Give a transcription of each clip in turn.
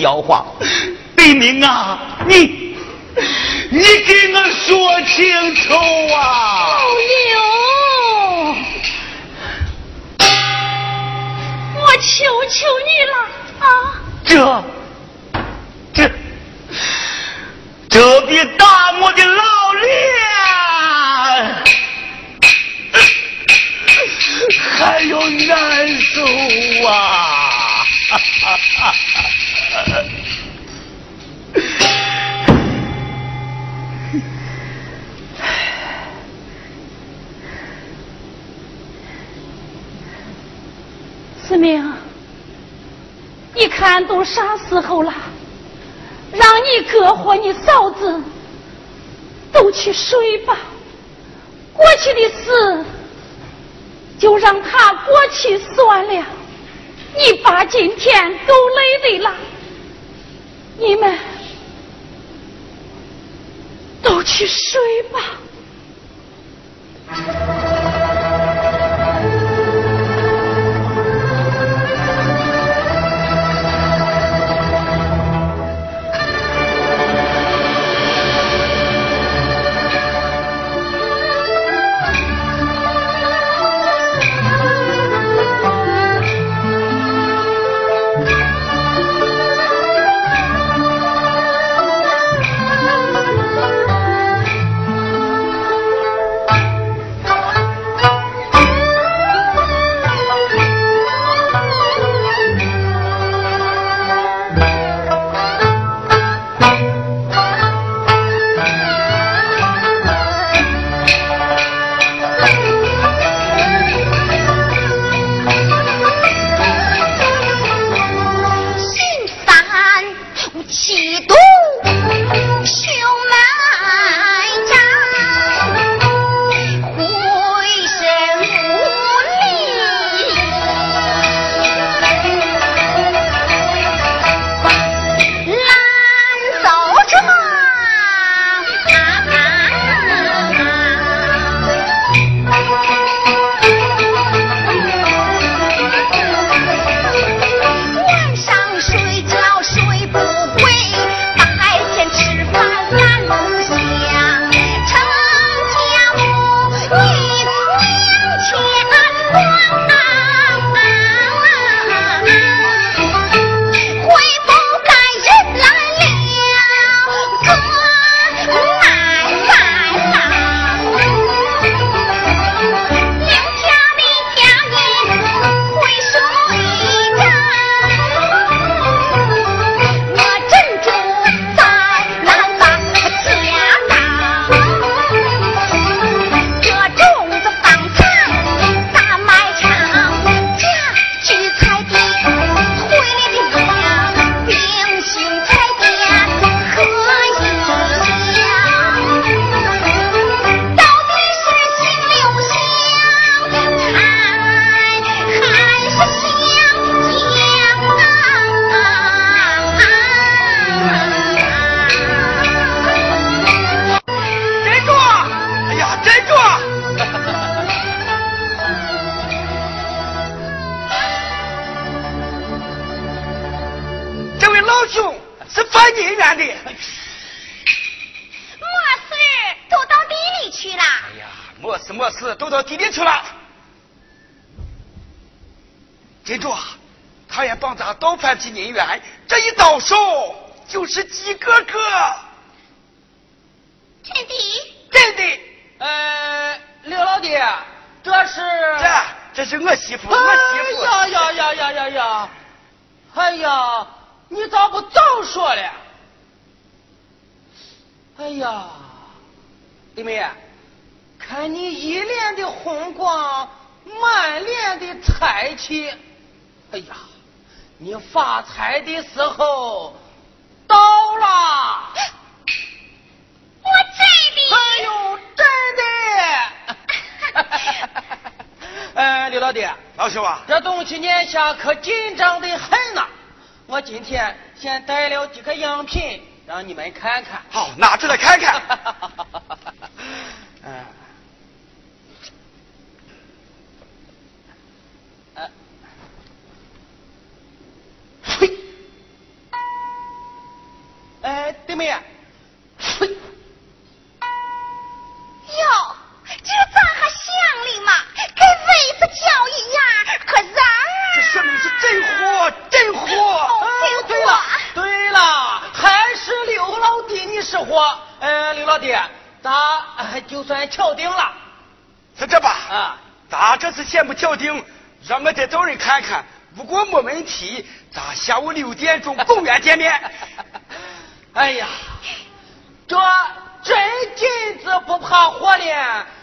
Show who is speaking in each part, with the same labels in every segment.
Speaker 1: 妖话。李明
Speaker 2: 啊，你你给我说清楚啊！老
Speaker 3: 刘，
Speaker 2: 我
Speaker 3: 求求你了啊！
Speaker 2: 这这这比大漠的老脸还要难受啊！
Speaker 3: 哈哈哈哈。俺都啥时候了让你哥和你嫂子都去睡吧。过去的事就让他过去算了。你爸今天够累的了你们都去睡吧。
Speaker 4: 哎呀，
Speaker 5: 你咋不早说了？哎呀，弟妹，看你一脸的红光，满脸的财气，哎呀，你发财的时候到了。
Speaker 6: 我真的。
Speaker 5: 哎呦，真的。呃，刘老弟，
Speaker 4: 老兄啊，
Speaker 5: 这东西年下可紧张的很呐。我今天先带了几个样品。让你们看看，
Speaker 4: 好，拿出来看看。
Speaker 5: 嗯，嘿，哎，对面，
Speaker 6: 嘿，哟，这咋还响哩嘛？跟蚊子叫一样，可热。
Speaker 4: 这说明是真货，真货。
Speaker 6: 哦，
Speaker 5: 对了，对了。还是刘老弟，你识货。呃，刘老弟，咱就算敲定了。
Speaker 4: 是这吧？
Speaker 5: 啊，
Speaker 4: 咱这次先不敲定，让我再找人看看。如果没问题，咱下午六点钟公园见面。
Speaker 5: 哎呀，这真金子不怕火炼，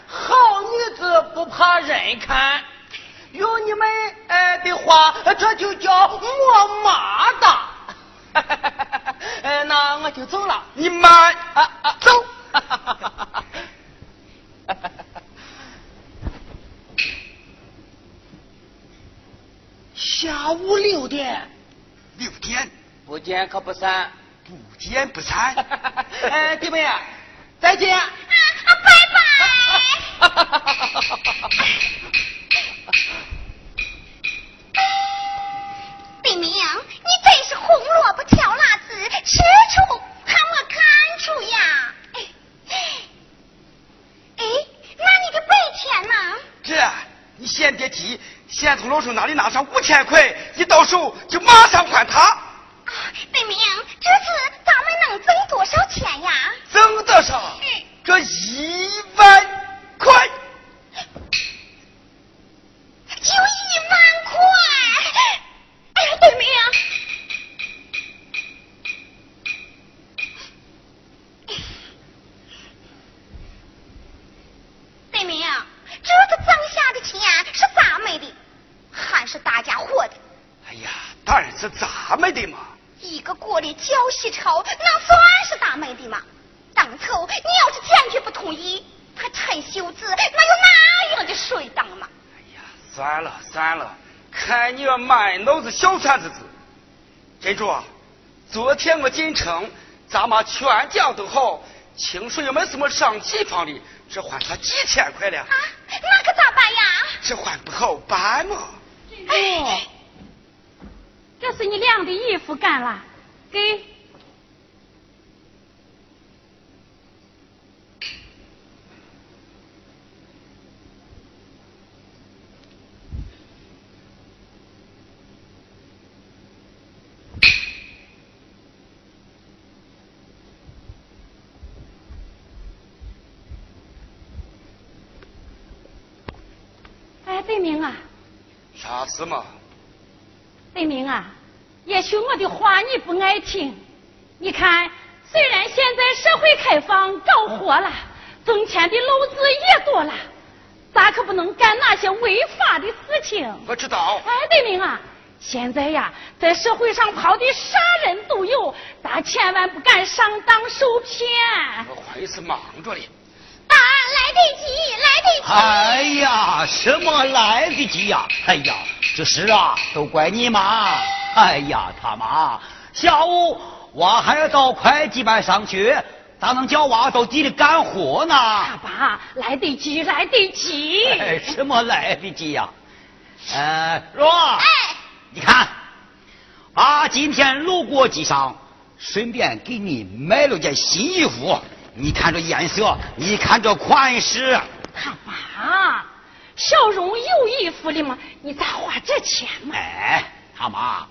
Speaker 5: 好女子不怕人看。有你们呃的话，这就叫没马的。呃，那我就走了。
Speaker 4: 你慢
Speaker 5: 啊啊，
Speaker 4: 走。
Speaker 5: 下午六点，
Speaker 4: 六点
Speaker 5: 不见可不散，
Speaker 4: 不见不散。
Speaker 5: 哎，弟妹，再见。啊
Speaker 6: 啊，拜拜。李明，你真是红萝卜挑辣子，吃出还没看出呀？哎，哎，那你的白钱呢？
Speaker 4: 这，你先别急，先从老叔那里拿上五千块，一到手就马上还他。啊，
Speaker 6: 李明，这次咱们能挣多少钱呀？
Speaker 4: 挣得上？这一万块。
Speaker 6: 就一万块。哎呀，对明，对明，这个挣下的钱是咋没的？还是大家伙的？
Speaker 4: 哎呀，当然是咱们的嘛。
Speaker 6: 一个锅里搅稀稠，那算是咱们的吗？当初你要是坚决不同意，他陈秀子那有那样的水当嘛？
Speaker 4: 哎呀，算了算了。看你满脑子小三子子，珍珠啊，昨天我进城，咱妈全家都好，听说也没什么上几房的，这还他几千块了。啊，
Speaker 6: 那可咋办呀？
Speaker 4: 这还不好办吗？
Speaker 3: 哎，这是你晾的衣服干了，给。对明啊，
Speaker 4: 啥事嘛？
Speaker 3: 对明啊，也许我的话你不爱听。你看，虽然现在社会开放搞活了，挣钱的路子也多了，咱可不能干那些违法的事情。
Speaker 4: 我知道。
Speaker 3: 哎，对明啊，现在呀，在社会上跑的啥人都有，咱千万不敢上当受骗。
Speaker 4: 我还是忙着嘞。
Speaker 6: 啊，来得及，来得及！
Speaker 2: 哎呀，什么来得及呀？哎呀，这事啊，都怪你妈！哎呀，他妈，下午我还要到会计班上学，咋能叫娃到地里干活呢？
Speaker 3: 爸爸，来得及，来得及！
Speaker 2: 哎，什么来得及呀？呃，若，
Speaker 6: 哎，
Speaker 2: 你看，啊，今天路过机上顺便给你买了件新衣服。你看这颜色，你看这款式。
Speaker 3: 他妈，小荣有衣服了吗？你咋花这钱嘛？
Speaker 2: 哎，他妈，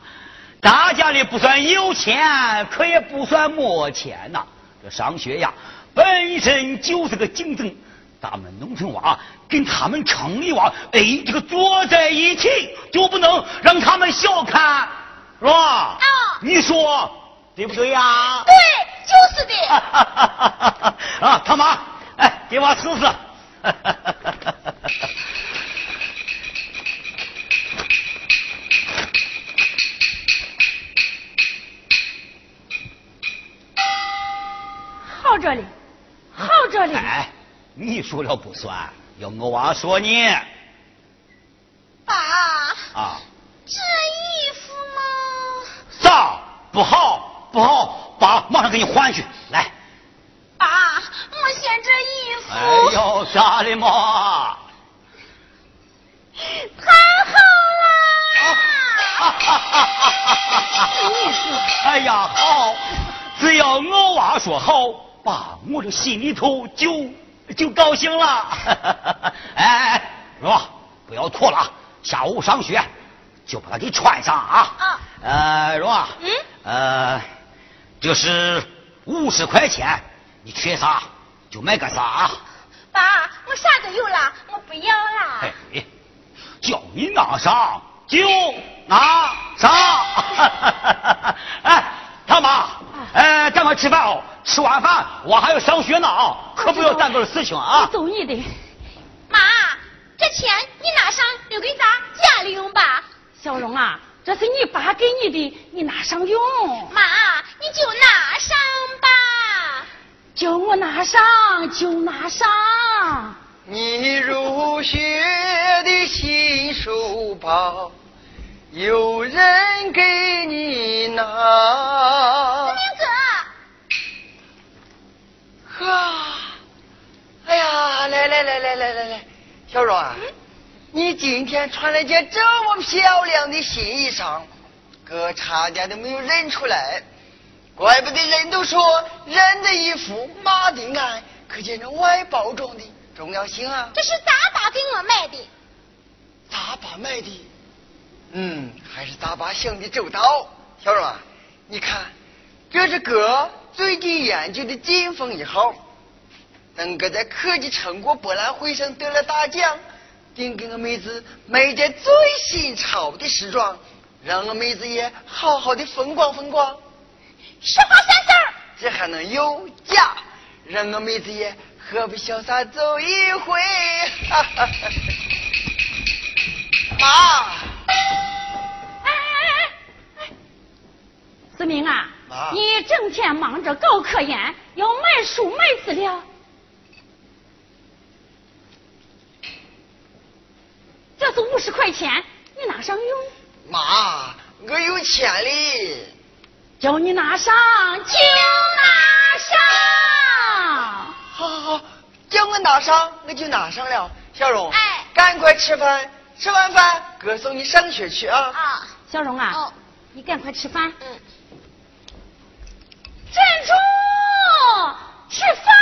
Speaker 2: 大家里不算有钱，可也不算没钱呐。这上学呀，本身就是个竞争。咱们农村娃跟他们城里娃，哎，这个坐在一起，就不能让他们小看，是吧？
Speaker 6: 啊，
Speaker 2: 你说对不对呀？
Speaker 6: 对，就是的。
Speaker 2: 啊，他妈，哎，给我试试。
Speaker 3: 好着哩，好着哩。
Speaker 2: 哎，你说了不算，要我娃说你。
Speaker 6: 爸。
Speaker 2: 啊。
Speaker 6: 这衣服嘛。
Speaker 2: 啥？不好，不好，爸马上给你换去。来。
Speaker 6: 爸，我嫌这衣服。
Speaker 2: 哎呦，咋的嘛？
Speaker 6: 太好了！哈哈哈
Speaker 2: 哈哈！哎呀，好，只要我娃说好，爸，我这心里头就就高兴了。哎 哎，说不要脱了，下午上学就把它给穿上啊。
Speaker 6: 啊。
Speaker 2: 呃，若。
Speaker 6: 嗯。
Speaker 2: 呃，这是五十块钱，你缺啥就买个啥。
Speaker 6: 爸，我啥都有了，我不要了。
Speaker 2: 哎，叫你拿啥就拿啥。哎，他妈，哎，赶快吃饭哦！吃完饭我还要上学呢啊，可不要耽搁事情啊。
Speaker 3: 走你的。
Speaker 6: 妈，这钱你拿上留给咱家里用吧。
Speaker 3: 小荣啊，这是你爸给你的，你拿上用。
Speaker 6: 妈，你就拿上吧。
Speaker 3: 叫我拿上就拿上。
Speaker 7: 你入学的新书包，有人给你拿。
Speaker 6: 明
Speaker 7: 哥。哈，哎呀，来来来来来来来，小荣啊，你今天穿了件这么漂亮的新衣裳，哥差点都没有认出来。怪不得人都说人的衣服马的鞍，可见这外包装的重要性啊！
Speaker 6: 这是大爸给我买的。
Speaker 7: 大爸买的，嗯，还是大爸想的周到。小荣啊，你看，这是哥最近研究的金风一号。等哥在科技成果博览会上得了大奖，定给我妹子买件最新潮的时装，让我妹子也好好的风光风光。
Speaker 6: 十八三四儿，
Speaker 7: 这还能有假？让我妹子也何不潇洒走一回？妈！
Speaker 3: 哎哎哎！思明啊，你整天忙着搞科研，要买书买资料，这是五十块钱，你拿上用。
Speaker 7: 妈，我有钱哩。
Speaker 3: 叫你拿上就拿上，
Speaker 7: 好好好，叫我拿上我就拿上了。小荣，
Speaker 6: 哎，
Speaker 7: 赶快吃饭，吃完饭哥送你上学去啊。
Speaker 6: 啊，
Speaker 3: 小荣啊，
Speaker 6: 哦，
Speaker 3: 你赶快吃饭。
Speaker 6: 嗯。
Speaker 3: 珍珠，吃饭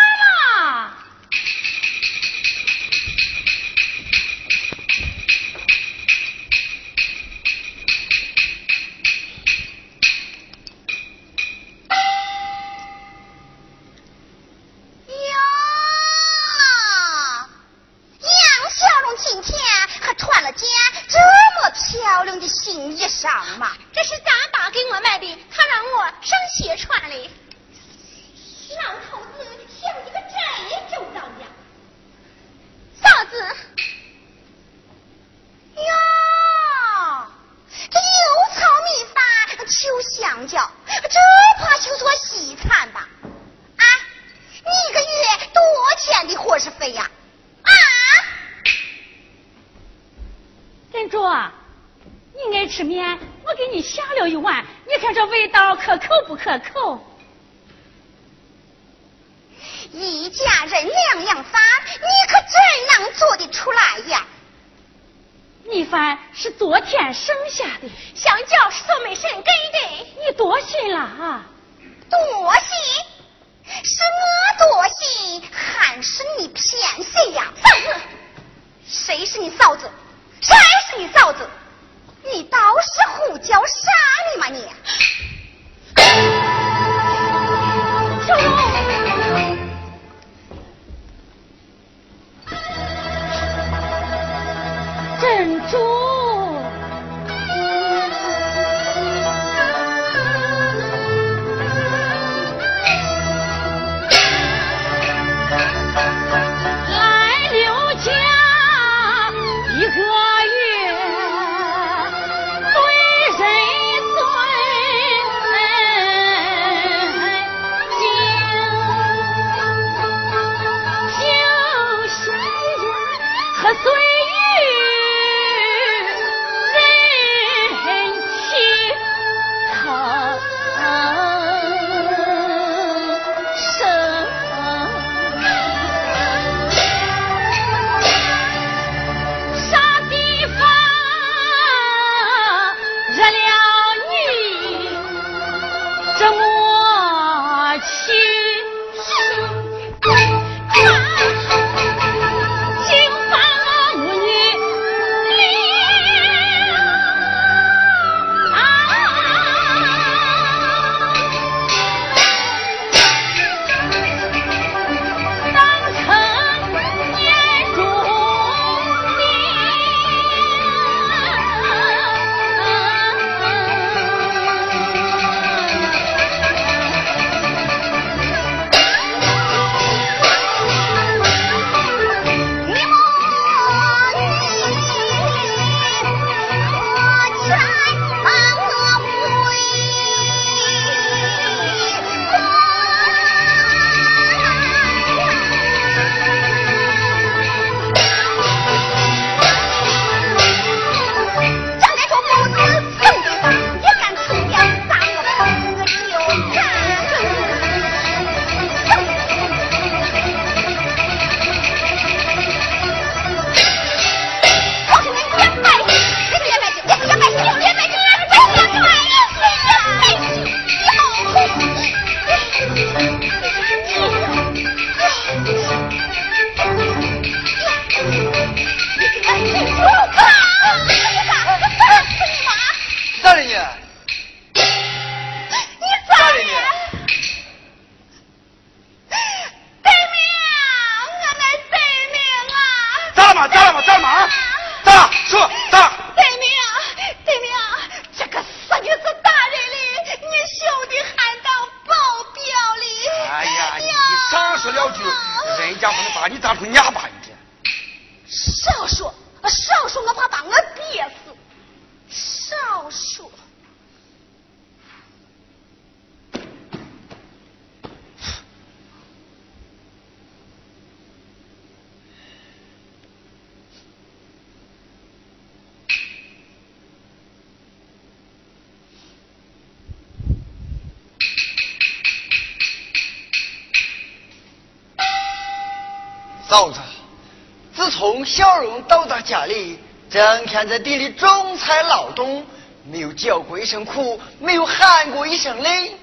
Speaker 7: 家里，整天在地里种菜劳动，没有叫过一声苦，没有喊过一声累。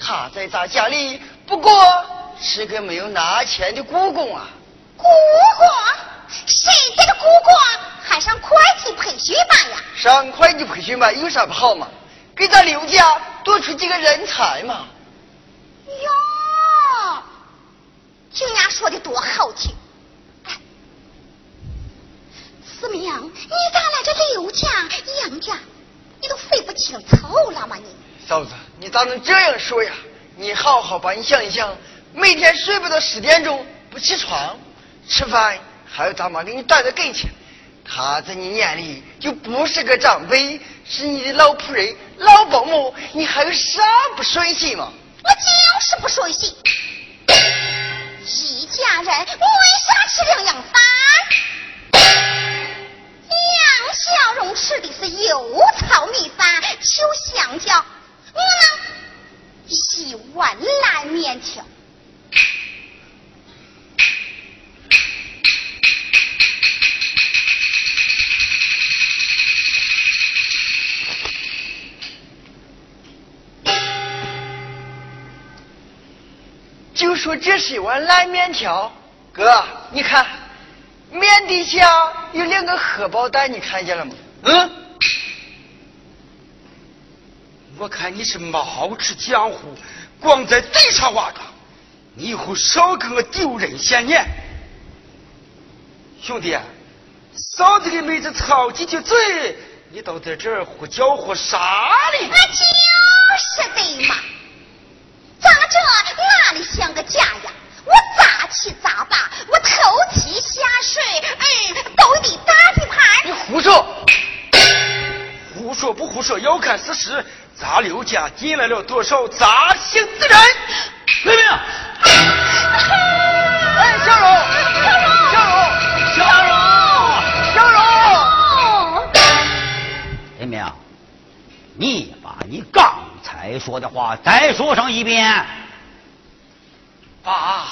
Speaker 7: 他在咱家里不过是个没有拿钱的雇工啊。
Speaker 6: 雇工？谁家的雇工还上会计培训班呀？
Speaker 7: 上会计培训班有啥不好嘛？给咱刘家多出几个人才嘛。
Speaker 6: 哟，这伢说的多好听。你咋来这刘家、杨家？你都分不清楚了吗？你
Speaker 7: 嫂子，你咋能这样说呀？你好好把你想一想，每天睡不到十点钟不起床，吃饭还有大妈给你端到跟前。他在你眼里就不是个长辈，是你的老仆人、老保姆，你还有啥不顺心吗？
Speaker 6: 我就是不顺心。一家人为啥吃两样饭？杨小荣吃的是油炒米饭、秋香蕉，我呢一碗烂面条。
Speaker 7: 就说这是一碗烂面条，哥，你看，面底下有两个荷包蛋，你看见了吗？
Speaker 4: 嗯，我看你是冒吃江湖，光在嘴上挖庄，你以后少给我丢人现眼。兄弟，嫂子的妹子操几句嘴，你倒在这儿胡搅和啥哩？
Speaker 6: 那就是的嘛，咋这哪里像个家呀？我咋气砸吧，我偷气下水，嗯，都得打地盘。
Speaker 7: 你胡说！
Speaker 4: 胡说不胡说要看事实。咱刘家进来了多少杂姓之人？
Speaker 2: 雷鸣，
Speaker 7: 哎，小荣，小荣，
Speaker 2: 小荣，
Speaker 7: 小荣，
Speaker 3: 哦，
Speaker 2: 雷鸣，你把你刚才说的话再说上一遍。
Speaker 4: 爸，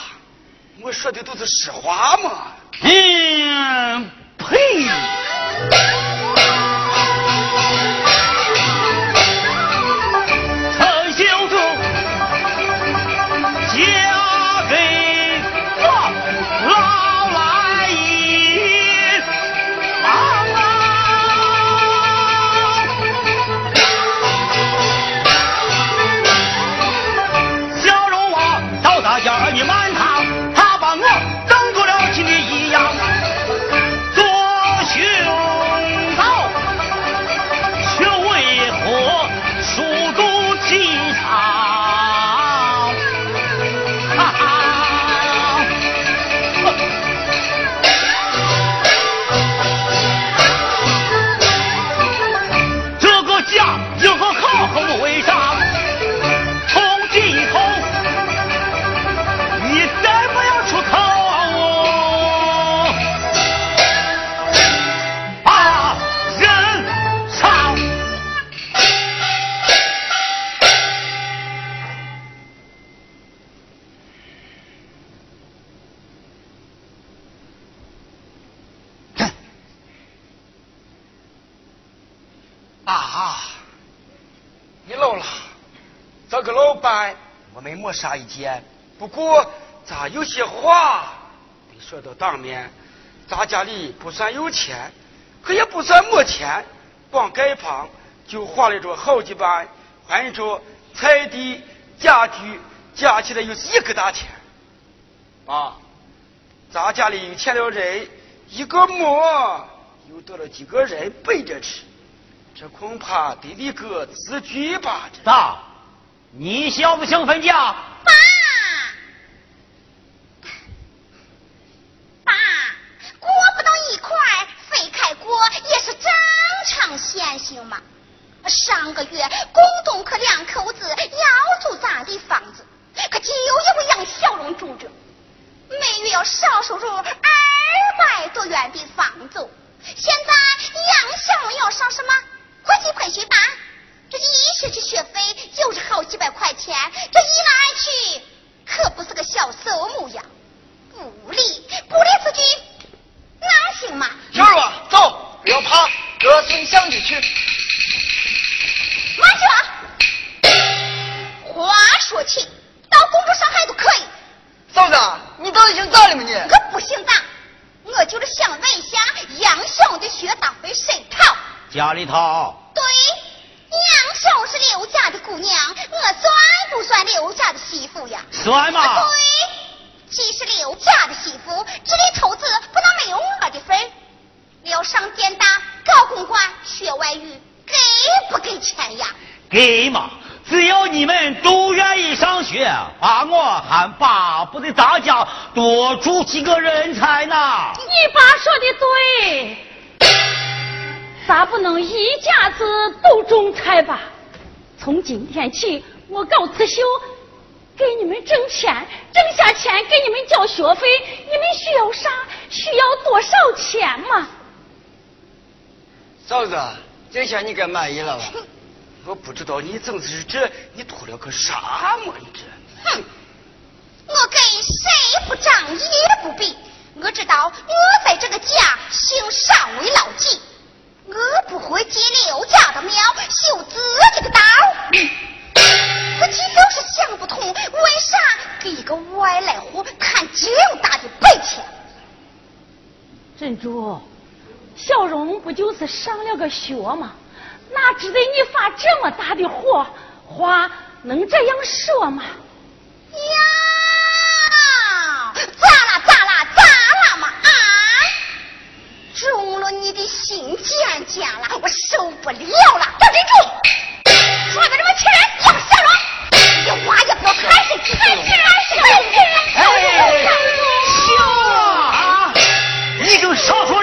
Speaker 4: 我说的都是实话嘛。
Speaker 2: 嗯，呸！啥
Speaker 4: 意见，不过咱有些话得说到当面。咱家里不算有钱，可也不算没钱，光盖房就花了着好几万，换着彩地、家具，加起来又是一个大钱。啊，咱家里有钱了人一个馍，又多了几个人背着吃。这恐怕得立个字据吧？这
Speaker 2: 咋？你想不想分家？
Speaker 6: 爸，爸，锅不到一块，非开锅也是正常现象嘛。上个月公东可两口子要住咱的房子，可就因为杨小荣住着，每月要少收入二百多元的房租。现在杨小荣要上什么国际培训班？这一学期学费就是好几百块钱，这一来二去可不是个小数目呀！不理不理此举，哪行嘛？
Speaker 7: 小荣啊，走，不要怕，哥送你相机去。
Speaker 6: 慢去啊！话说起，到公主上海都可以，
Speaker 7: 嫂子，你到底姓咋的嘛你？
Speaker 6: 我不行的。我就是想问一下，杨小的学当被谁掏？
Speaker 2: 家里头
Speaker 6: 对，杨小是刘家的姑娘，我算不算刘家的媳妇呀？
Speaker 2: 算嘛？
Speaker 6: 啊，对，既是刘家的媳妇，这里头子不能没有我的份儿。要上电大、高公馆、学外语，给不给钱呀？
Speaker 2: 给嘛？只要你们都愿意上学，把我还巴不得大家多出几个人才呢。
Speaker 3: 你爸说的对，咋不能一家子都中才吧？从今天起，我搞刺绣，给你们挣钱，挣下钱给你们交学费，你们需要啥？需要多少钱嘛？
Speaker 7: 嫂子，这下你该满意了吧？
Speaker 4: 我不知道你怎是这，你图了个啥嘛？你这，
Speaker 6: 哼！我跟谁不仗义不比，我知道我在这个家行上为老几，我不会接刘家的庙，修自己的道。自己就是想不通，为啥给一个外来户摊这么大的本钱？
Speaker 3: 珍珠，小荣不就是上了个学吗？哪值得你发这么大的火？话能这样说吗？
Speaker 6: 呀！了你的心渐渐了，我受不了了！张珍珠，说的这么气人，杨小荣，你话要不要还是还是还是还是？
Speaker 2: 行啊！你跟少说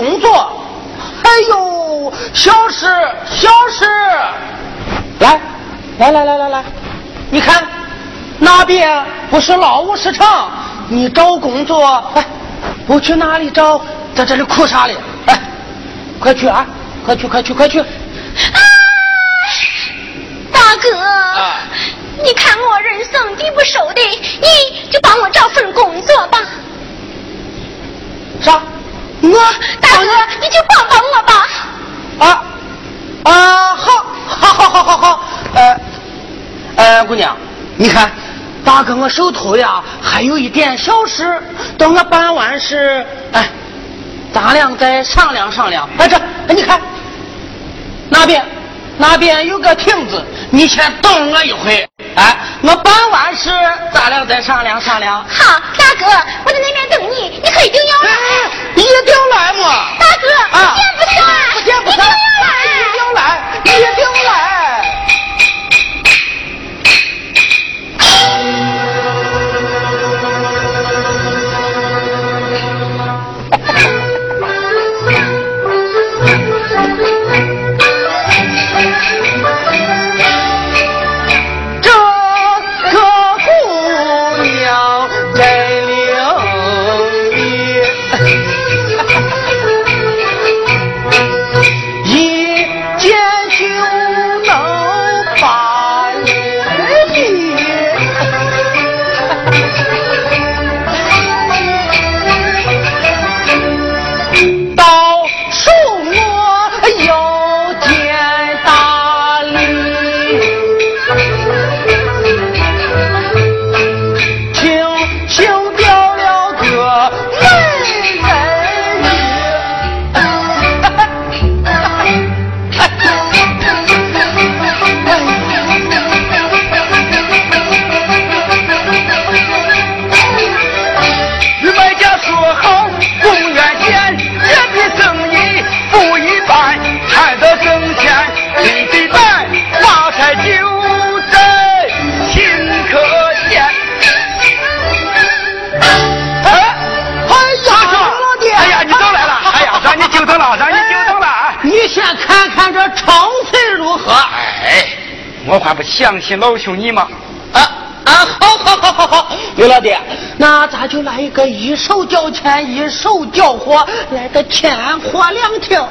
Speaker 8: 工作？
Speaker 5: 哎呦，小事小事。来，来来来来来，你看那边不是劳务市场？你找工作，哎，不去哪里找？在这里哭啥嘞？哎，快去啊！快去快去快去！啊，
Speaker 8: 大哥，
Speaker 5: 啊，
Speaker 8: 你看我人生地不熟的，你就帮我找份工作吧。
Speaker 5: 啥？我
Speaker 8: 大哥，你就帮帮我吧。
Speaker 5: 啊啊，好，好，好，好，好，好，呃，呃，姑娘，你看，大哥我手头呀还有一点小事，等我办完事，哎，咱俩再商量商量。哎，这，哎，你看，那边，那边有个亭子，你先等我一会，哎，我办完事，咱俩再商量商量。
Speaker 8: 好，大哥，我在那边等你，你可一定要来。
Speaker 5: 哎，一定来嘛！
Speaker 8: 大哥，
Speaker 5: 啊，
Speaker 8: 不见不散，
Speaker 5: 不见不散，何？
Speaker 4: 哎，我还不相信老兄你吗？
Speaker 5: 啊啊，好好好好好，刘老弟，那咱就来一个一手交钱一手交货，来个天火两条。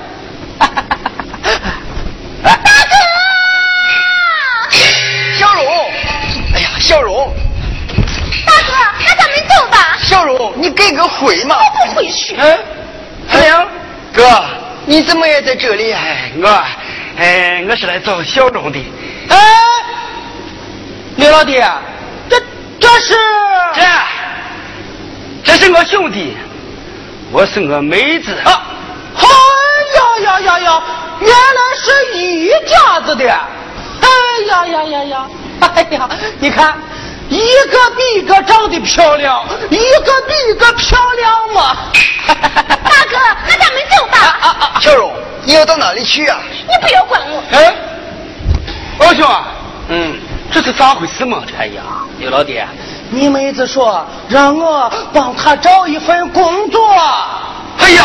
Speaker 4: 大 哥，
Speaker 7: 小荣，哎呀，小荣，
Speaker 8: 大哥，那咱们走吧。
Speaker 7: 小荣，你给个回嘛！
Speaker 8: 我不回去。
Speaker 7: 嗯，哎呀，哥，你怎么也在这里啊？
Speaker 4: 哎，我，哎，我是来找小钟的。
Speaker 5: 哎，刘老弟，这这是
Speaker 4: 这，这是我兄弟，我是我妹子。
Speaker 5: 啊，哎呀呀呀呀，原来是一家子的。哎呀呀呀呀，哎呀，你看，一个比一个长得漂亮，一个比一个漂亮嘛。
Speaker 8: 大哥，那咱们走吧。
Speaker 7: 啊啊啊小荣，你要到哪里去啊？
Speaker 8: 你不要管我。
Speaker 4: 哎，老兄啊，嗯，这是咋回事嘛？哎呀，
Speaker 5: 刘老弟，你妹子说让我帮她找一份工作。
Speaker 4: 哎呀，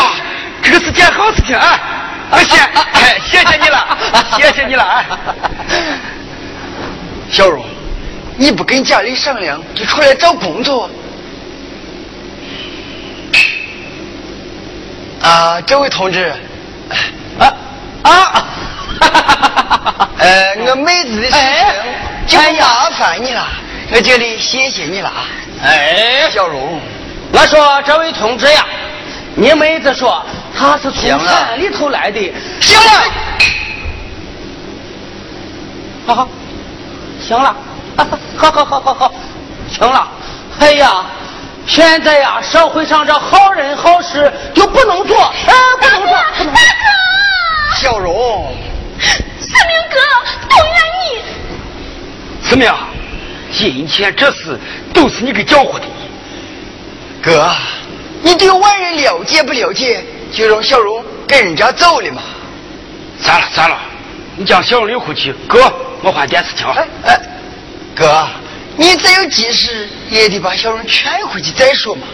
Speaker 4: 这个是件好事情啊！啊，谢，哎，谢谢你了，谢谢你了，哎。
Speaker 7: 小荣，你不跟家里商量就出来找工作？啊，这位同志，
Speaker 5: 啊啊！
Speaker 7: 呃，我妹子的事
Speaker 5: 哎
Speaker 7: 情就麻烦你了，我这里谢谢你了啊。
Speaker 5: 哎，
Speaker 7: 小荣，
Speaker 5: 我说这位同志呀，你妹子说她是从山里头来的。
Speaker 7: 行了，
Speaker 5: 好好，行了，好好好好好，行了。哎呀，现在呀，社会上这好人好事就不能做，哎，不能做。大
Speaker 7: 哥，小荣，
Speaker 8: 四明哥，都怨你。
Speaker 7: 四明，今天这事都是你给搅和的。哥，你对外人了解不了解？就让小荣跟人家走了嘛。
Speaker 4: 算了算了，你将小荣留回去。哥，我换电视听。
Speaker 7: 哎哎，哥。你再有急事，也得把小荣劝回去再说嘛。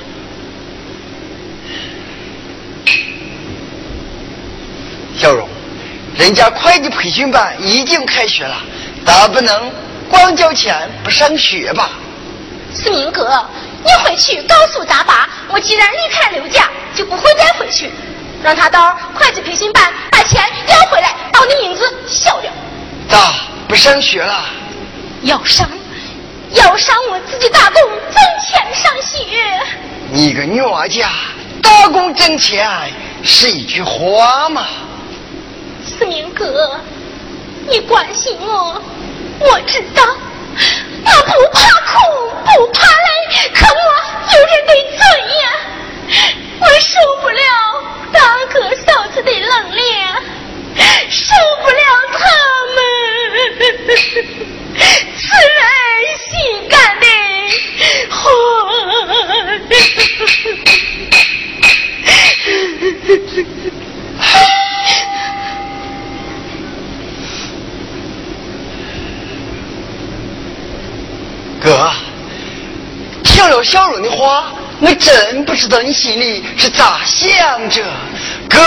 Speaker 7: 小荣，人家会计培训班已经开学了，咱不能光交钱不上学吧？
Speaker 8: 思明哥，你回去告诉大爸，我既然离开刘家，就不会再回去，让他到会计培训班把钱要回来，把我的名字消掉。
Speaker 7: 咋不上学了？
Speaker 8: 要上。要上我自己打工挣钱上学。
Speaker 7: 你个女娃家打工挣钱是一句话吗？
Speaker 8: 思明哥，你关心我，我知道。我不怕苦，不怕累，可我有人得嘴呀。我受不了大哥嫂子的冷脸，受不了他们。此人心肝的活，
Speaker 7: 哥，听了小荣的话，我真不知道你心里是咋想着，哥。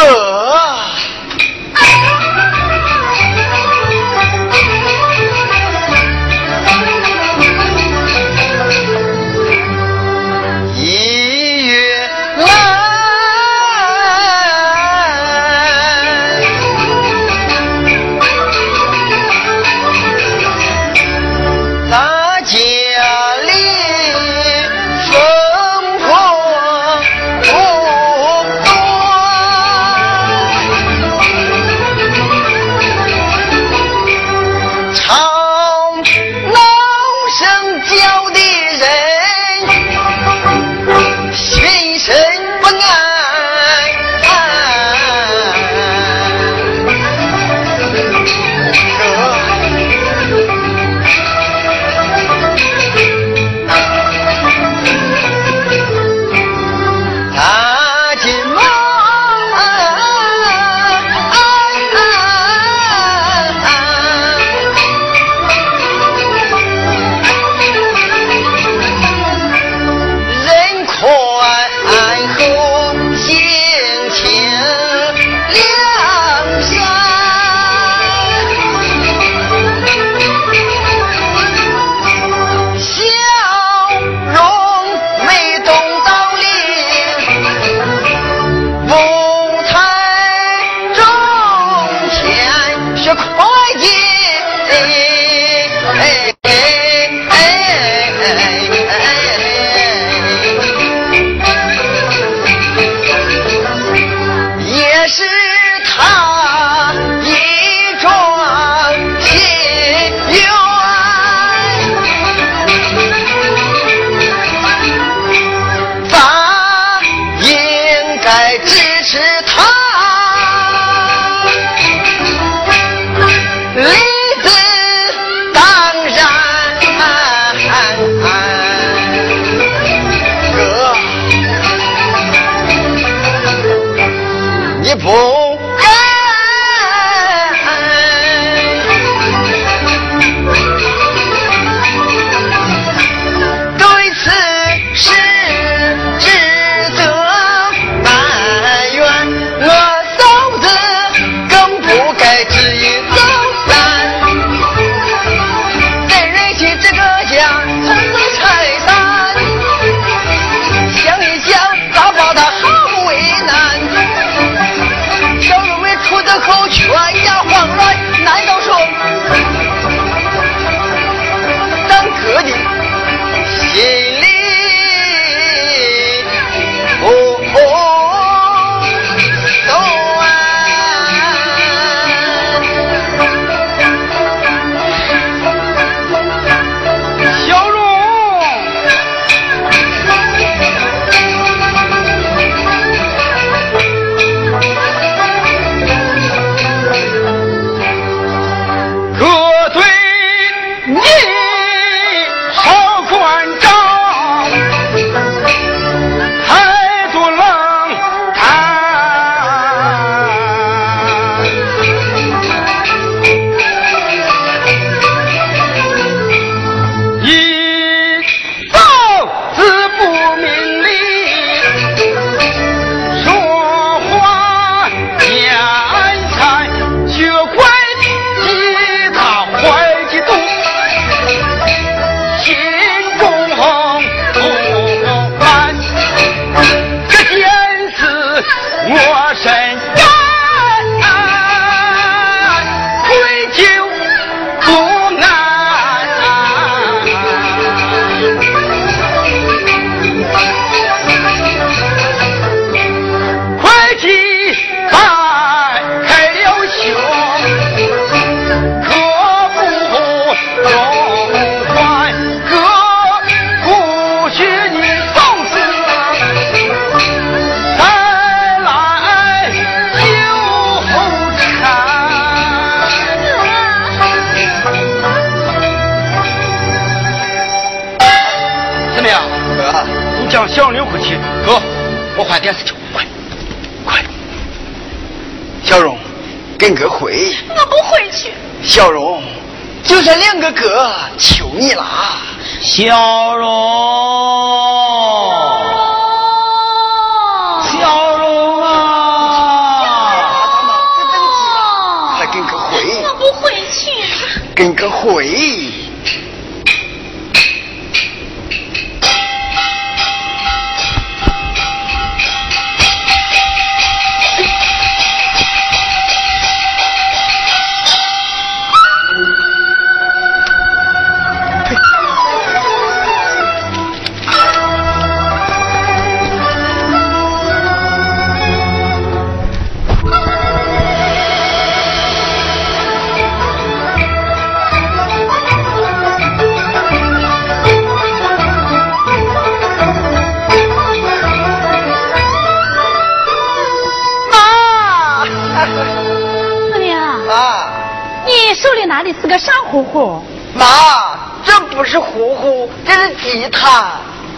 Speaker 3: 是个啥糊糊？
Speaker 7: 妈，这不是呼呼，这是吉他。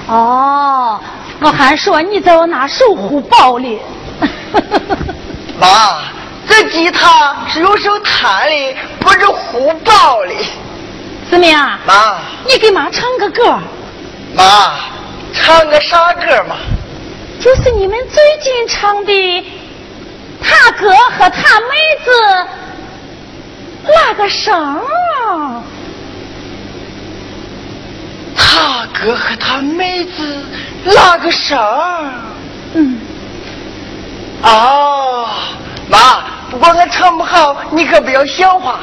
Speaker 3: 哦，我还说你在我拿手呼包哩。
Speaker 7: 妈，这吉他是用手弹的，不是胡包的。
Speaker 3: 四明，
Speaker 7: 妈，
Speaker 3: 你给妈唱个歌，
Speaker 7: 妈，唱个啥歌嘛？
Speaker 3: 就是你们最近唱的，他哥和他妹子拉个绳儿。
Speaker 7: 他哥和他妹子拉个绳儿。
Speaker 3: 嗯，
Speaker 7: 哦，妈，不过我唱不好，你可不要笑话。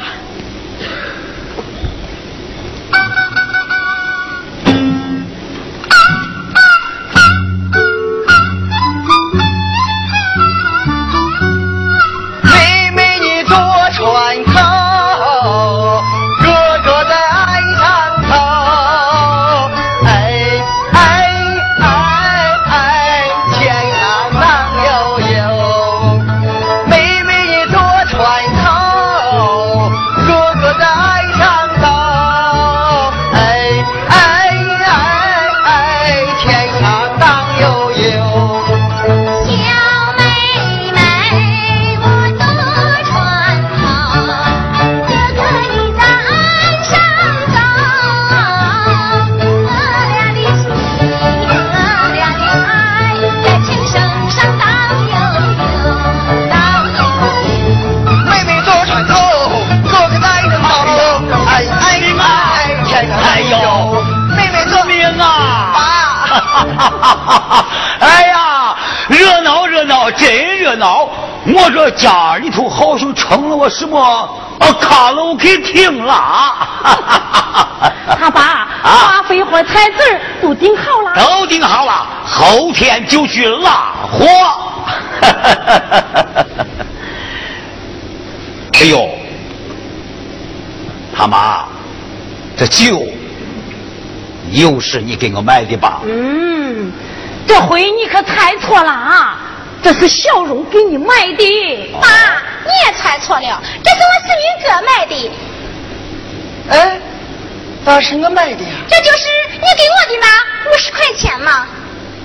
Speaker 2: 什么啊卡拉 OK 厅了。
Speaker 3: 他把
Speaker 2: 啊
Speaker 3: 花飞花菜籽儿都订好了。
Speaker 2: 都定好了，后天就去拉货。哎呦，他妈，这酒又是你给我买的吧？
Speaker 3: 嗯，这回你可猜错了啊！这是小荣给你买的。
Speaker 6: 爸，错了，这是我四明哥买的，
Speaker 7: 哎，咋是我买的呀？
Speaker 6: 这就是你给我的那五十块钱嘛。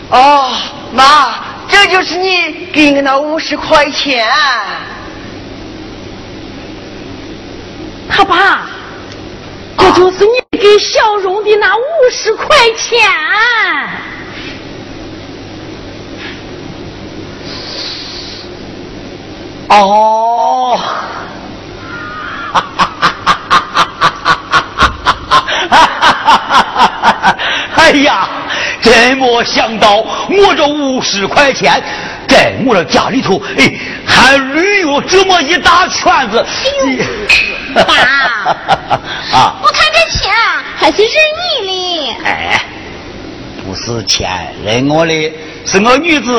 Speaker 7: 哦，妈，这就是你给我那五十块钱。
Speaker 3: 他爸，这就是你给小荣的那五十块钱。
Speaker 2: 哦，哈哈哈哎呀，真没想到，我这五十块钱在我这家里头，哎，还旅游这么一大圈子。
Speaker 6: 爸，啊，我看这钱还是认你的。
Speaker 2: 哎，不是钱认我的，是我女子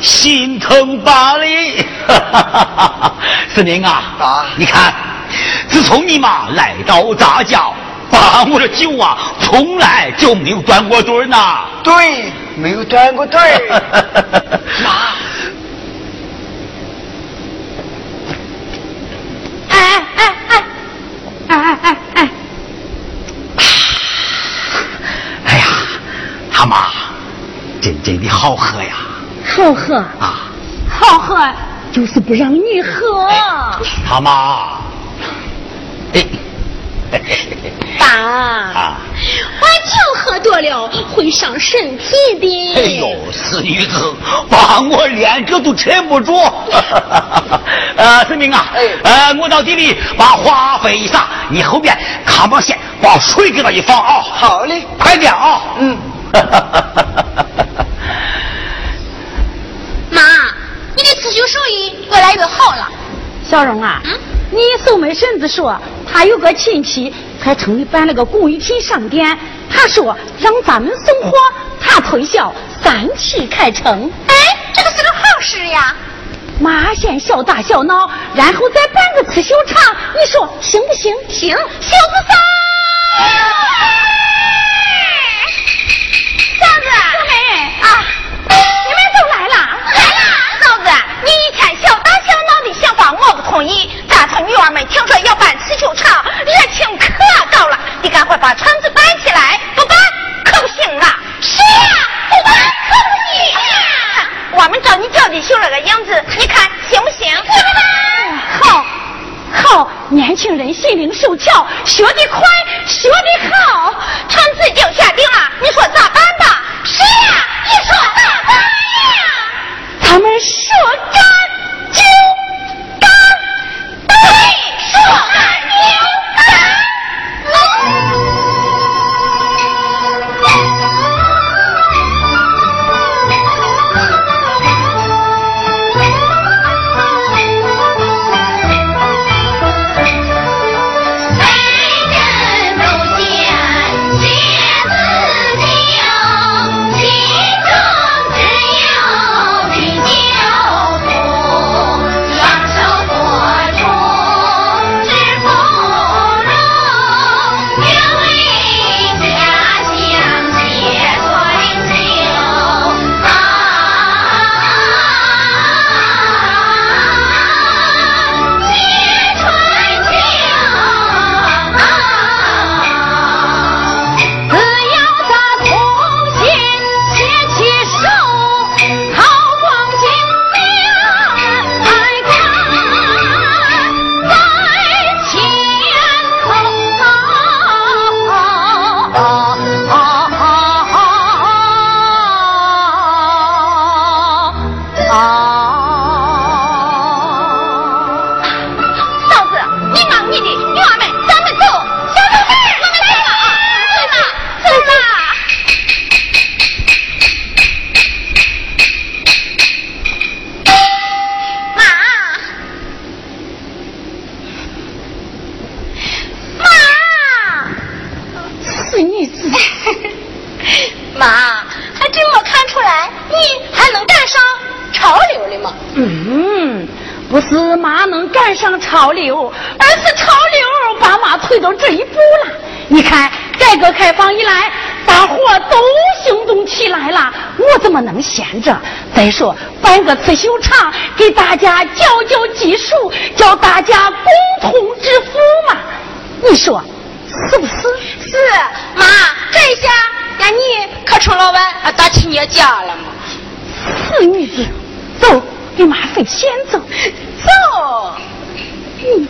Speaker 2: 心疼罢了。司令啊，啊，你看，自从你妈来到咱家。把我的酒啊，从来就没有断过嘴呐。
Speaker 7: 对，没有断过嘴。
Speaker 3: 妈。哎哎哎哎哎哎哎！
Speaker 2: 哎呀，他妈，真真的好喝呀。
Speaker 3: 好喝啊，好喝，就是不让你喝。
Speaker 2: 他妈，
Speaker 6: 哎。爸，我酒喝多了会伤身体的。
Speaker 2: 哎呦，死女子，把我连这都撑不住。呃，孙明啊，呃，我到地里把花费一撒，你后边扛把线，把水给他一放啊。
Speaker 7: 好嘞，
Speaker 2: 快点啊。
Speaker 7: 嗯。
Speaker 6: 越好了。
Speaker 3: 小荣啊，你素梅婶子说。他有个亲戚在城里办了个工艺品商店，他说让咱们送货，他推销，三期开城。
Speaker 6: 哎，这个是个好事呀！
Speaker 3: 妈先小打小闹，然后再办个刺绣厂，你说行不行？
Speaker 6: 行，小子三。嫂子，
Speaker 3: 小梅
Speaker 6: 啊，
Speaker 3: 你
Speaker 6: 一天小打小闹的想法，我不同意。大头女儿们听说要办刺绣厂，热情可高了。你赶快把厂子办起来，不办可不行啊！是呀，不办可不行。我们照你教的绣了个样子，你看行不行？
Speaker 3: 好，好，年轻人心灵手巧，学得快，学得好。
Speaker 6: 厂子就下定了，你说咋办吧？是呀，你说咋办呀？
Speaker 3: 咱们说干就。
Speaker 6: 说干就
Speaker 3: 潮流，而是潮流把妈推到这一步了。你看，改革开放以来，大伙都行动起来了，我怎么能闲着？再说办个刺绣厂，给大家教教技术，教大家共同致富嘛？你说是不是？
Speaker 6: 是妈，这下那你可成老板大企业家了嘛？
Speaker 3: 死女子，走，给妈费先走，
Speaker 6: 走。嗯。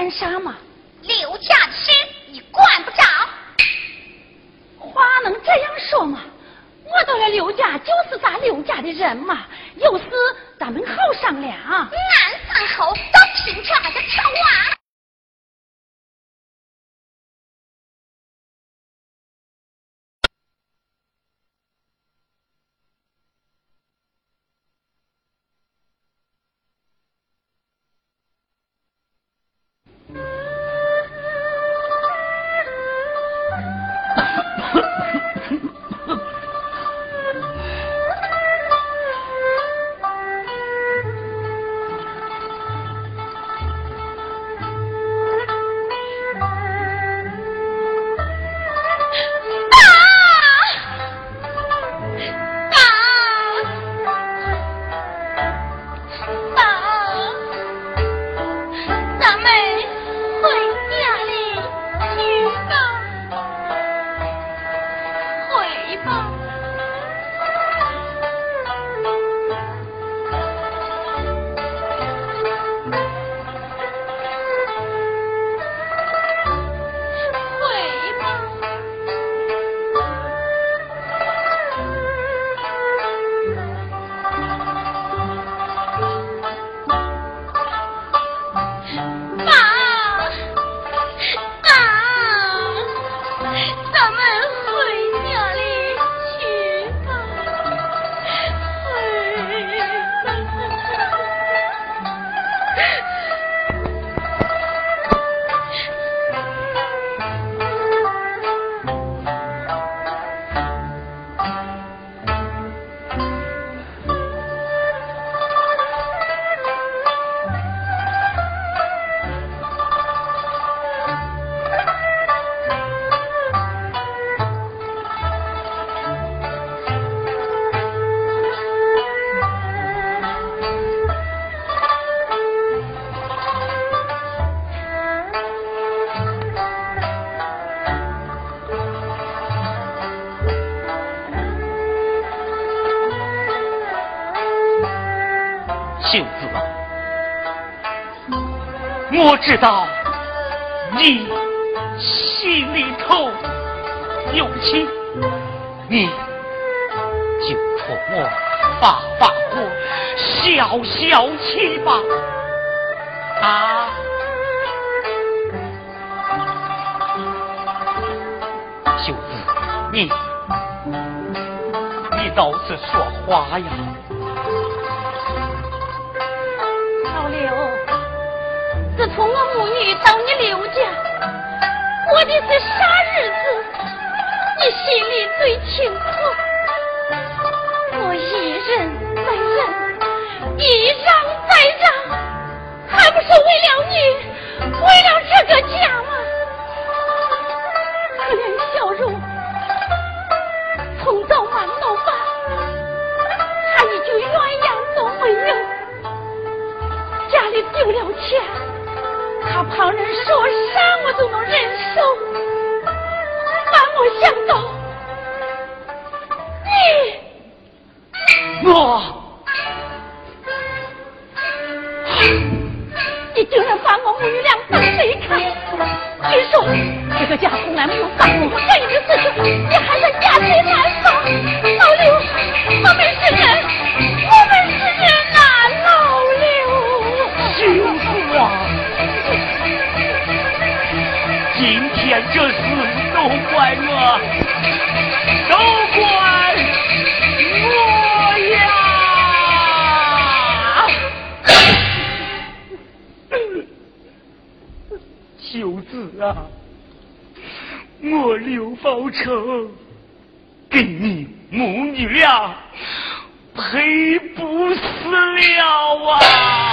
Speaker 3: 干啥嘛？
Speaker 6: 刘家的事你管不着。
Speaker 3: 话能这样说吗？我到了刘家就是咱刘家的人嘛，有事咱们好商量。
Speaker 6: 俺三口都凭这个臭啊！
Speaker 2: 知道你心里头有情，你就冲我发发火，消消气吧，啊！秀子，你你倒是说话呀！
Speaker 3: 过的是啥日子？你心里最清
Speaker 2: 成给你母女俩赔不死了啊。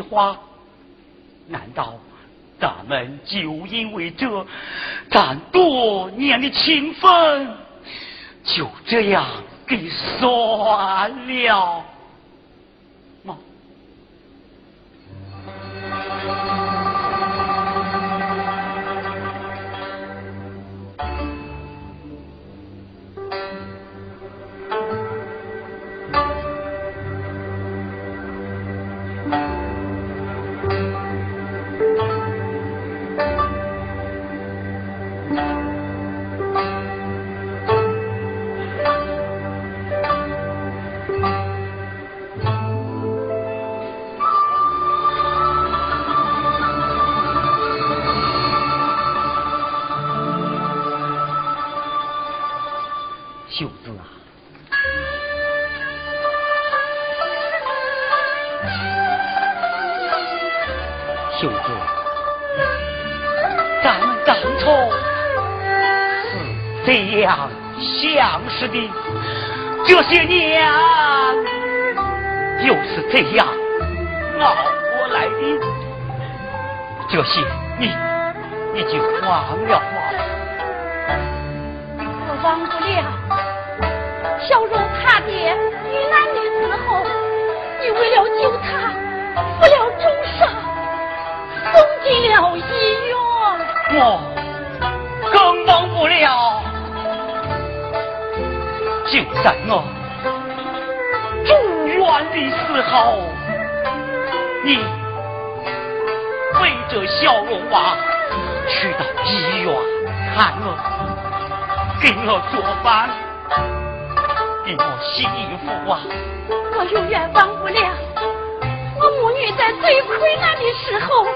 Speaker 2: 说的话。难道咱们就因为这，咱多年的情分就这样给算了？这些年就是这样熬过来的。这些你你就忘了吗？
Speaker 3: 我忘不了。小荣他爹遇难的时候，你为了救他，负了重伤，送进了医院。
Speaker 2: 我更忘不了。就在我的时候，你背着小龙娃去到医院看我，给我做饭，给我洗衣服啊！
Speaker 3: 我永远忘不了，我母女在最困难的时候，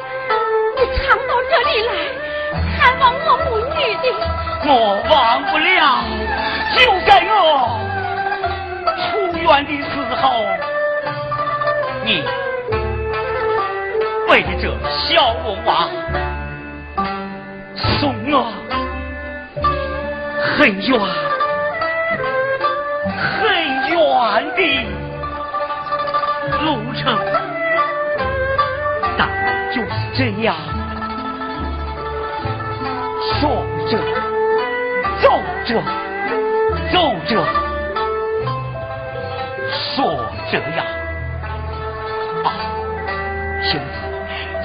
Speaker 3: 你常到这里来看望我母女的。
Speaker 2: 我忘不了，就在我出院的时候，你背着小王送我很远很远的路程，但就是这样说着。走着，走着，说这样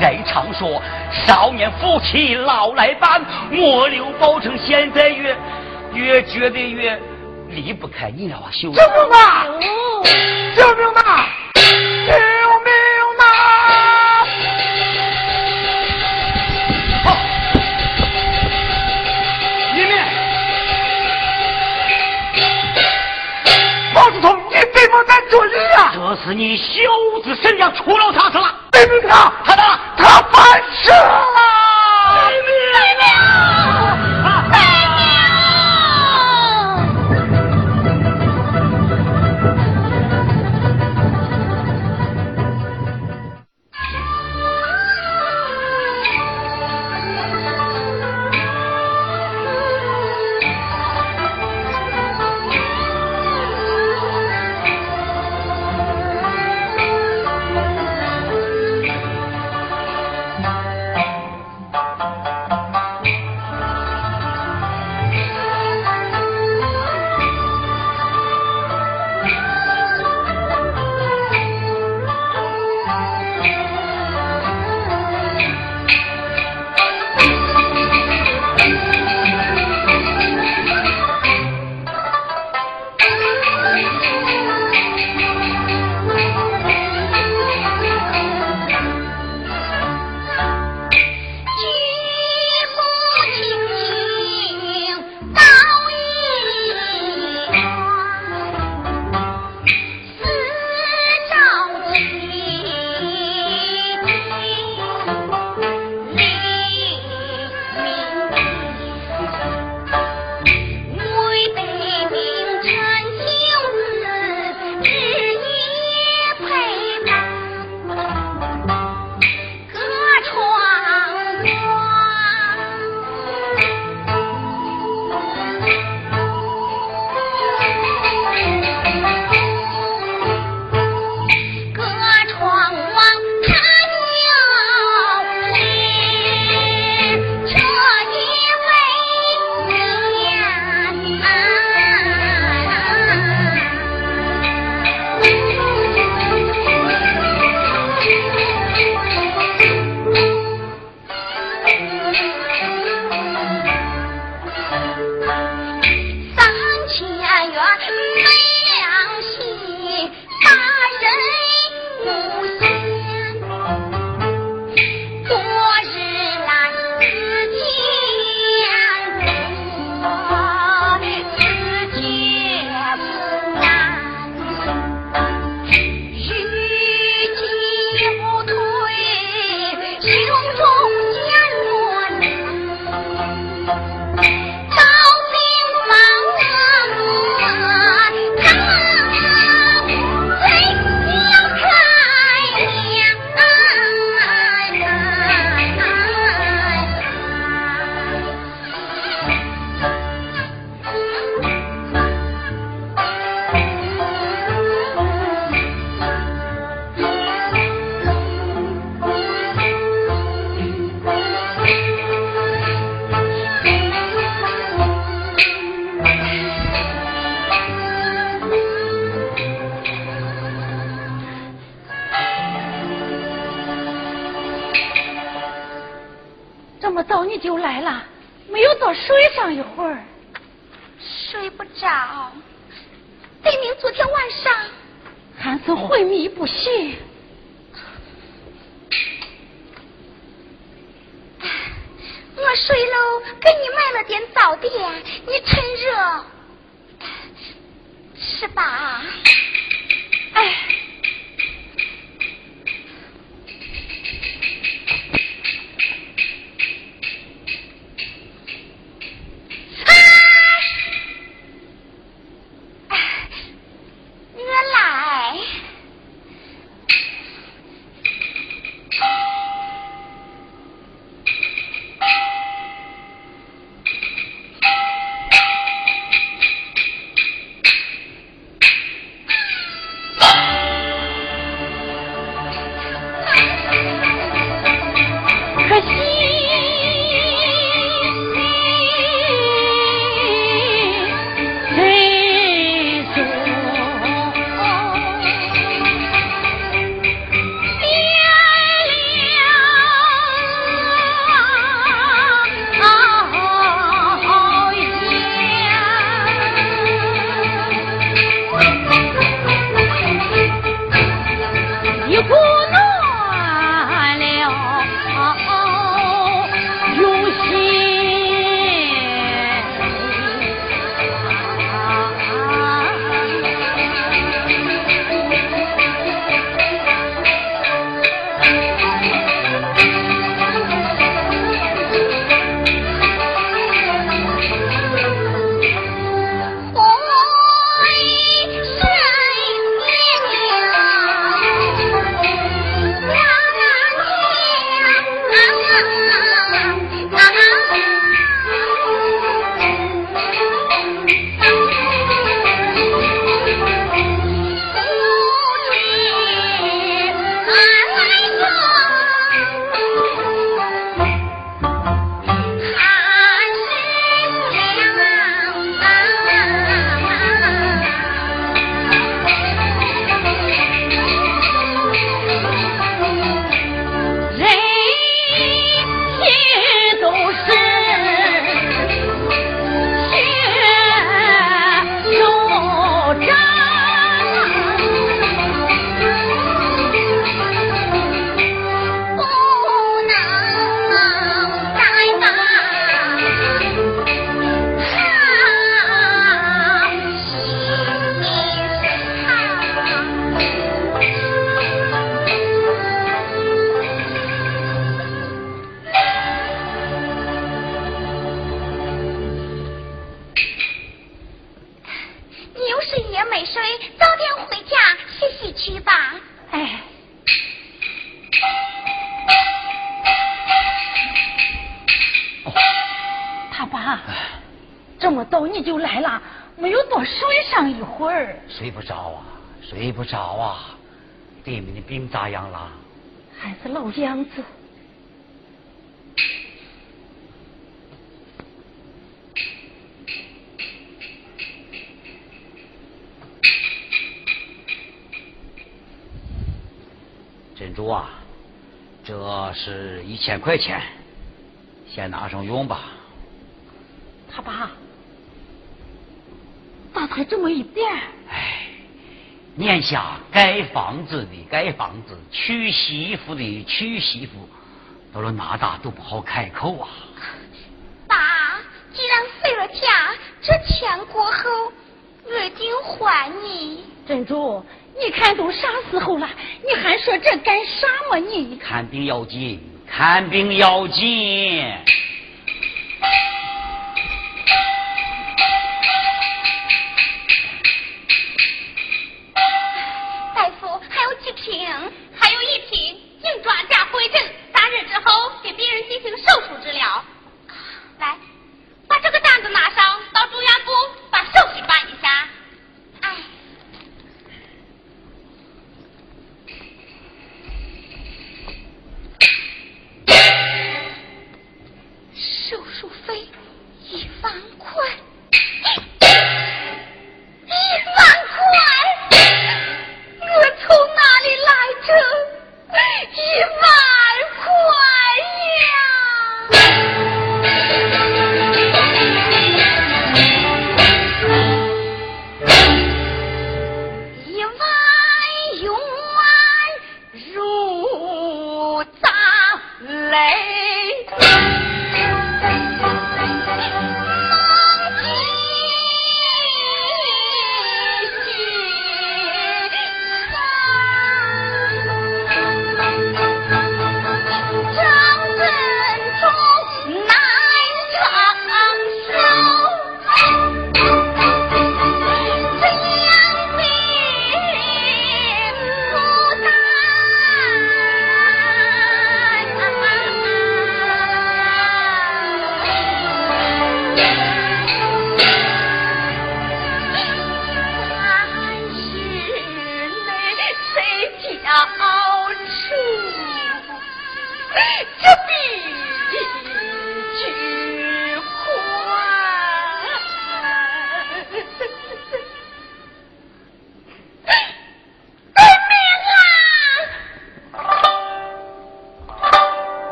Speaker 2: 人常说少年夫妻老来伴，莫留宝成现在越越觉得越离不开你了啊，兄弟。
Speaker 9: 救命啊！救命啊！
Speaker 2: 是你小子身上出了啥事了？
Speaker 9: 对不他，
Speaker 2: 他呢？
Speaker 9: 他犯事了。
Speaker 2: 咋样了？
Speaker 3: 还是老样子。
Speaker 2: 珍珠啊，这是一千块钱，先拿上用吧。
Speaker 3: 他爸，咋才这么一点？
Speaker 2: 眼下盖房子的盖房子，娶媳妇的娶媳妇，到了哪大都不好开口啊。
Speaker 6: 爸，既然费了家，这钱过后我一定还你。
Speaker 3: 珍珠，你看都啥时候了，你还说这干啥嘛？你
Speaker 2: 看病要紧，看病要紧。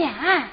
Speaker 3: 万块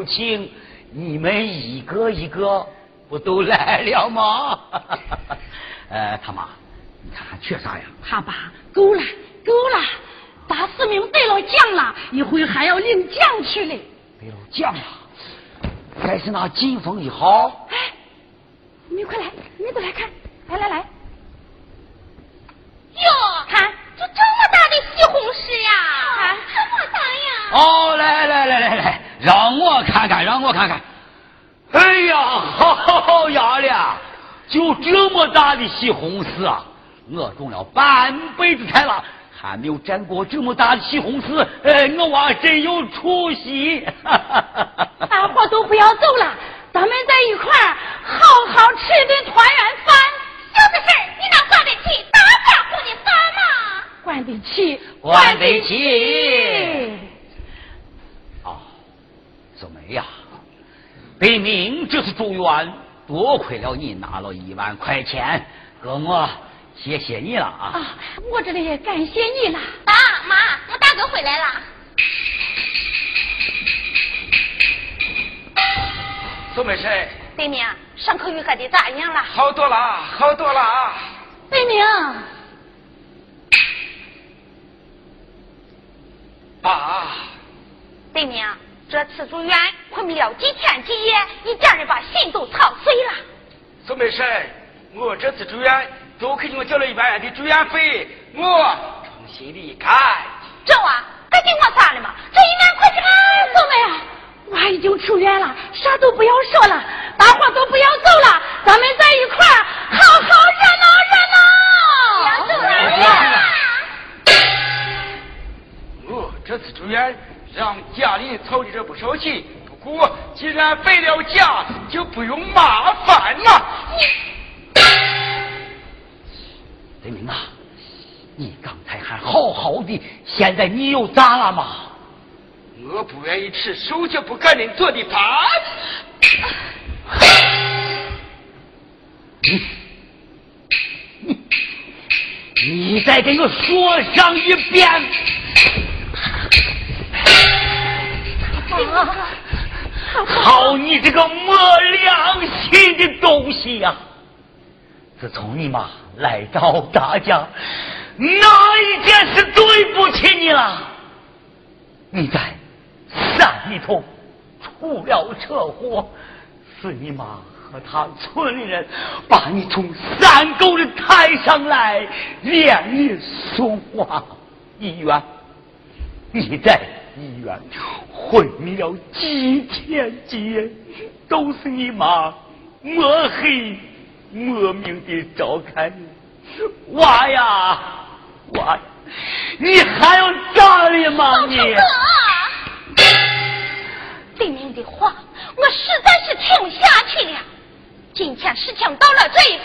Speaker 3: 有
Speaker 6: 请，
Speaker 2: 你们一个一个不都来了吗？呃，他妈，你看还缺啥呀？
Speaker 3: 他爸够了够了，大四明得了奖了，一会还要领奖去嘞。
Speaker 2: 得了奖了，该是那金凤一号。
Speaker 3: 哎，你们快来，你们都来看，来来来，
Speaker 6: 哟，看这这么大的西红柿呀，
Speaker 3: 啊
Speaker 6: 这么大呀！
Speaker 2: 哦，来来来来来，让我看看，让我看看。哎呀，好呀了，就这么大的西红柿啊！我种了半辈子菜了，还没有沾过这么大的西红柿。哎，我娃真有出息！
Speaker 3: 大伙都不要走了，咱们在一块儿好好吃一顿团圆饭。
Speaker 6: 小子事儿，你能管得起大家伙的饭吗？
Speaker 3: 管得起，
Speaker 2: 管得起。啊，小梅呀，北明这次住院，多亏了你拿了一万块钱，哥我谢谢你了啊！
Speaker 3: 啊，我这里也感谢你了。
Speaker 6: 爸妈，我大哥回来了。
Speaker 10: 苏美婶，
Speaker 6: 对明上课预科的咋样了？
Speaker 10: 好多了，好多了啊。
Speaker 3: 北明，
Speaker 10: 爸，
Speaker 6: 对明这次住院困不了几天几夜，一家人把心都操碎了。
Speaker 10: 苏美婶，我这次住院都给我交了一万元的住院费，我重新离开。
Speaker 6: 这娃该给我算了吗？这一万块钱，
Speaker 3: 宋梅啊，娃已经出院了，啥都不要说了，大伙都不要走了，咱们在一块儿好好热闹热闹。
Speaker 6: 走了。
Speaker 10: 我这次住院让家里操的这不少气，不过既然回了家，就不用麻烦了。
Speaker 2: 北明啊，你刚才还好好的，现在你又咋了嘛？
Speaker 10: 我不愿意吃手脚不干净做的饭。
Speaker 2: 你你你再给我说上一遍！好你这个没良心的东西呀、自从你妈来找大家，哪一件事对不起你了？你在山里头出了车祸，是你妈和他村里人把你从山沟里抬上来，连你送往医院。你在医院昏迷了几天几夜，都是你妈抹黑莫名的照看你。娃呀，娃呀，你还有道理吗你？
Speaker 6: 哥，对面的话，我实在是听不下去了。今天事情到了这一步，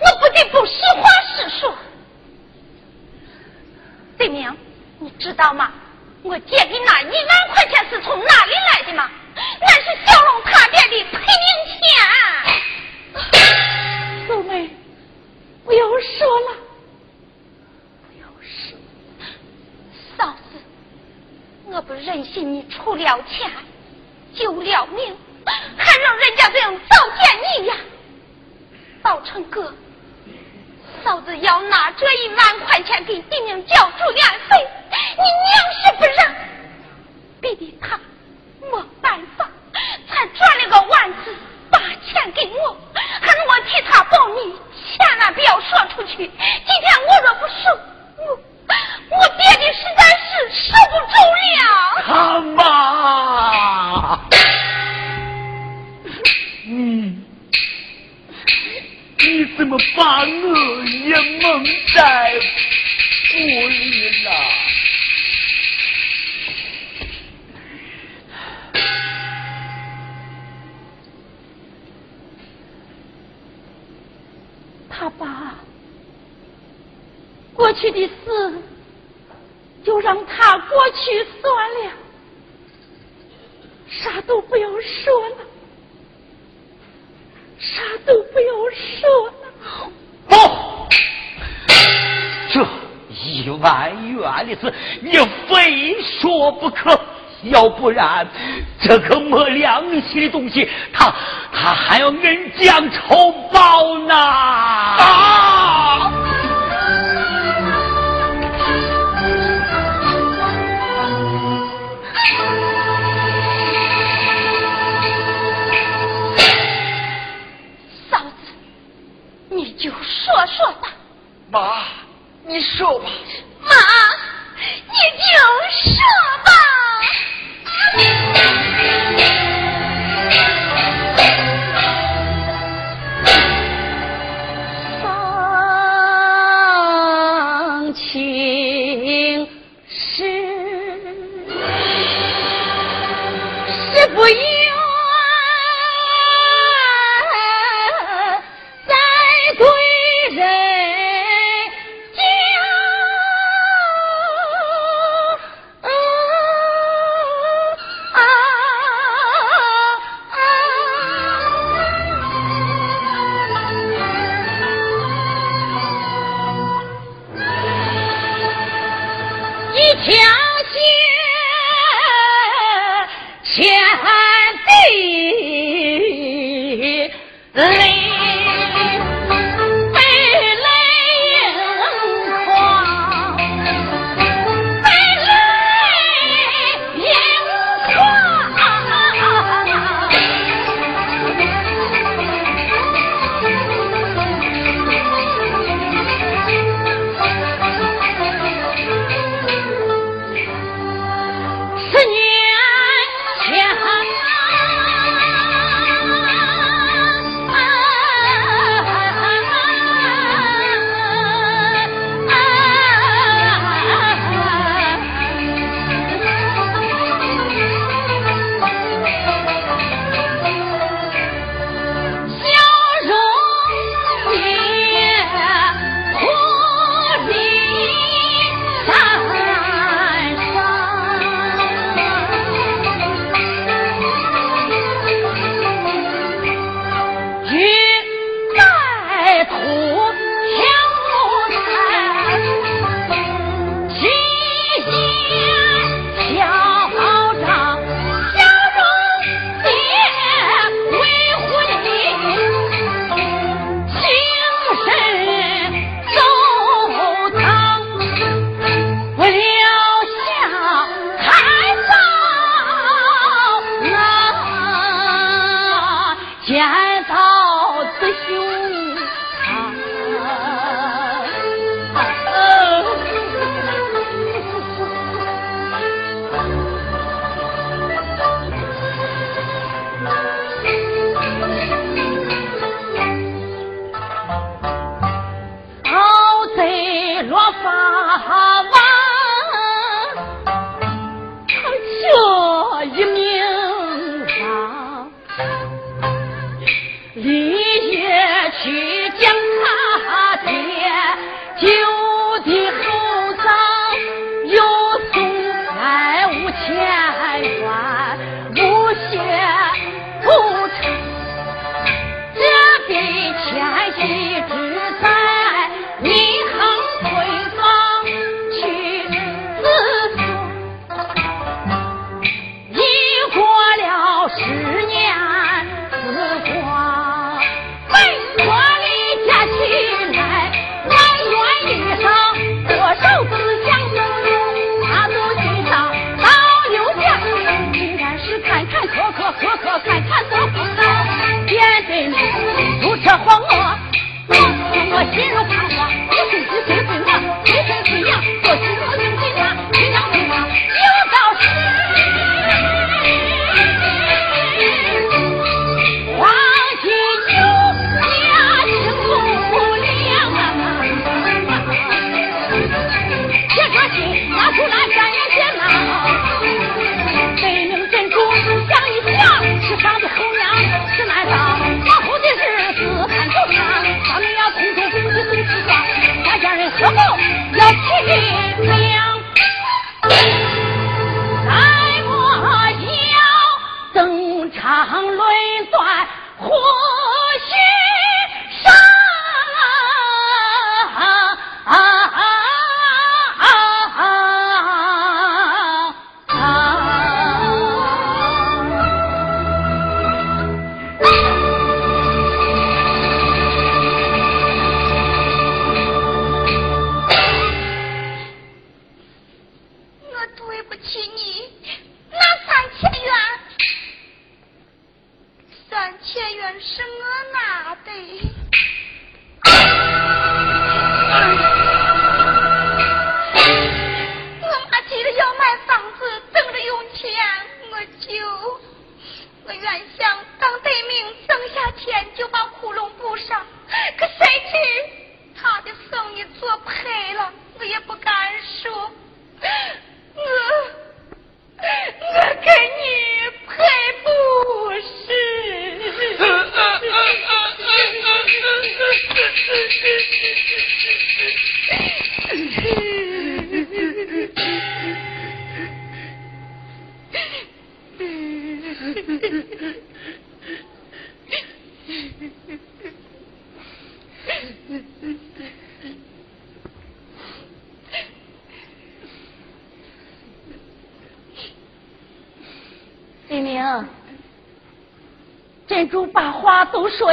Speaker 6: 我不得不实话实说。对对明，你知道吗？我借给那一万块钱是从哪里来的吗？那是小龙他爹的赔命钱。
Speaker 3: 素梅，不要说了，不要说。
Speaker 6: 嫂子，我不忍心你出了钱，救了命，还让人家这样糟践你呀！宝成哥，嫂子要拿这一万块钱给弟娘交住院费，你娘是不让，逼得他没办法，才转了个弯子把钱给我，喊我替他保密，千万不要说出去。今天我若不说，我我爹爹实在是受不住了。
Speaker 2: 他妈，你你怎么把我也蒙在鼓里了？
Speaker 3: 他爸，过去的事就让他过去算了，啥都不要说了，啥都不要说了。
Speaker 2: 不，这一万元的事你非说不可，要不然这个没良心的东西，他他还要恩将仇报呢！啊！
Speaker 6: 嫂子，你就说说吧。
Speaker 7: 妈，你说吧。
Speaker 6: 妈，你就说吧。
Speaker 3: 放情是是不愿再对人家。Let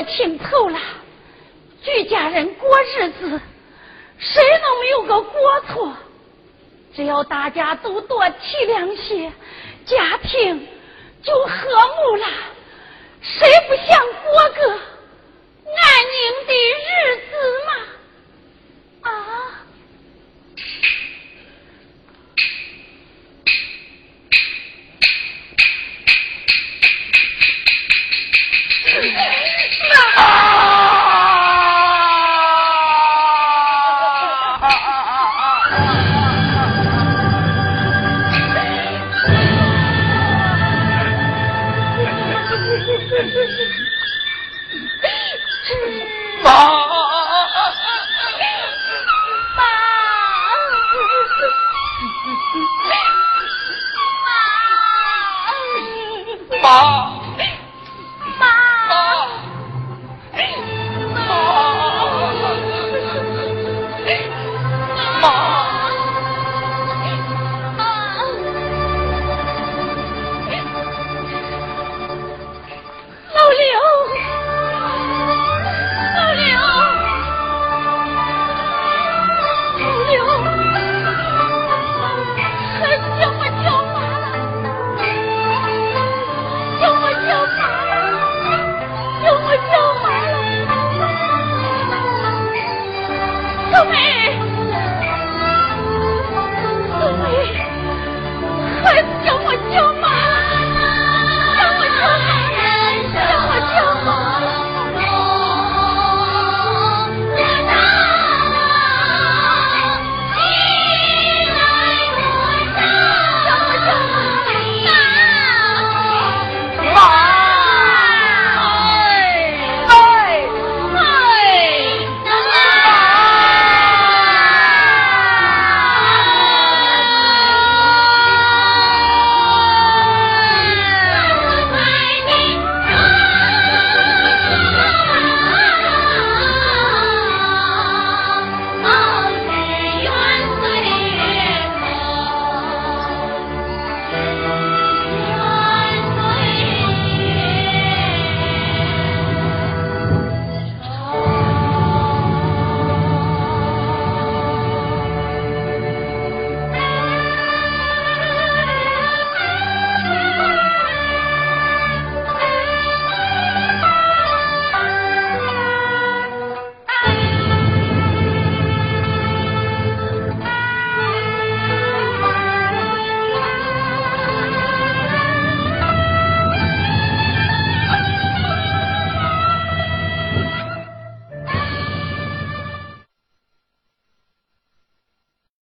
Speaker 3: 听透了，举家人过日子，谁能没有个过错？只要大家都多体谅些，家庭就和睦了。谁不想过个